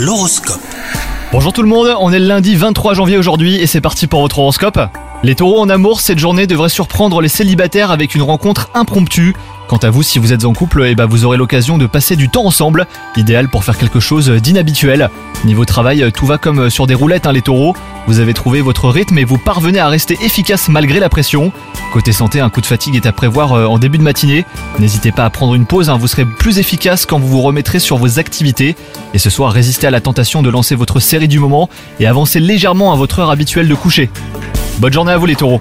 L'horoscope. Bonjour tout le monde, on est le lundi 23 janvier aujourd'hui et c'est parti pour votre horoscope. Les taureaux en amour, cette journée devrait surprendre les célibataires avec une rencontre impromptue. Quant à vous, si vous êtes en couple, eh ben vous aurez l'occasion de passer du temps ensemble, idéal pour faire quelque chose d'inhabituel. Niveau travail, tout va comme sur des roulettes hein, les taureaux. Vous avez trouvé votre rythme et vous parvenez à rester efficace malgré la pression. Côté santé, un coup de fatigue est à prévoir euh, en début de matinée. N'hésitez pas à prendre une pause, hein, vous serez plus efficace quand vous vous remettrez sur vos activités. Et ce soir, résistez à la tentation de lancer votre série du moment et avancez légèrement à votre heure habituelle de coucher. Bonne journée à vous les taureaux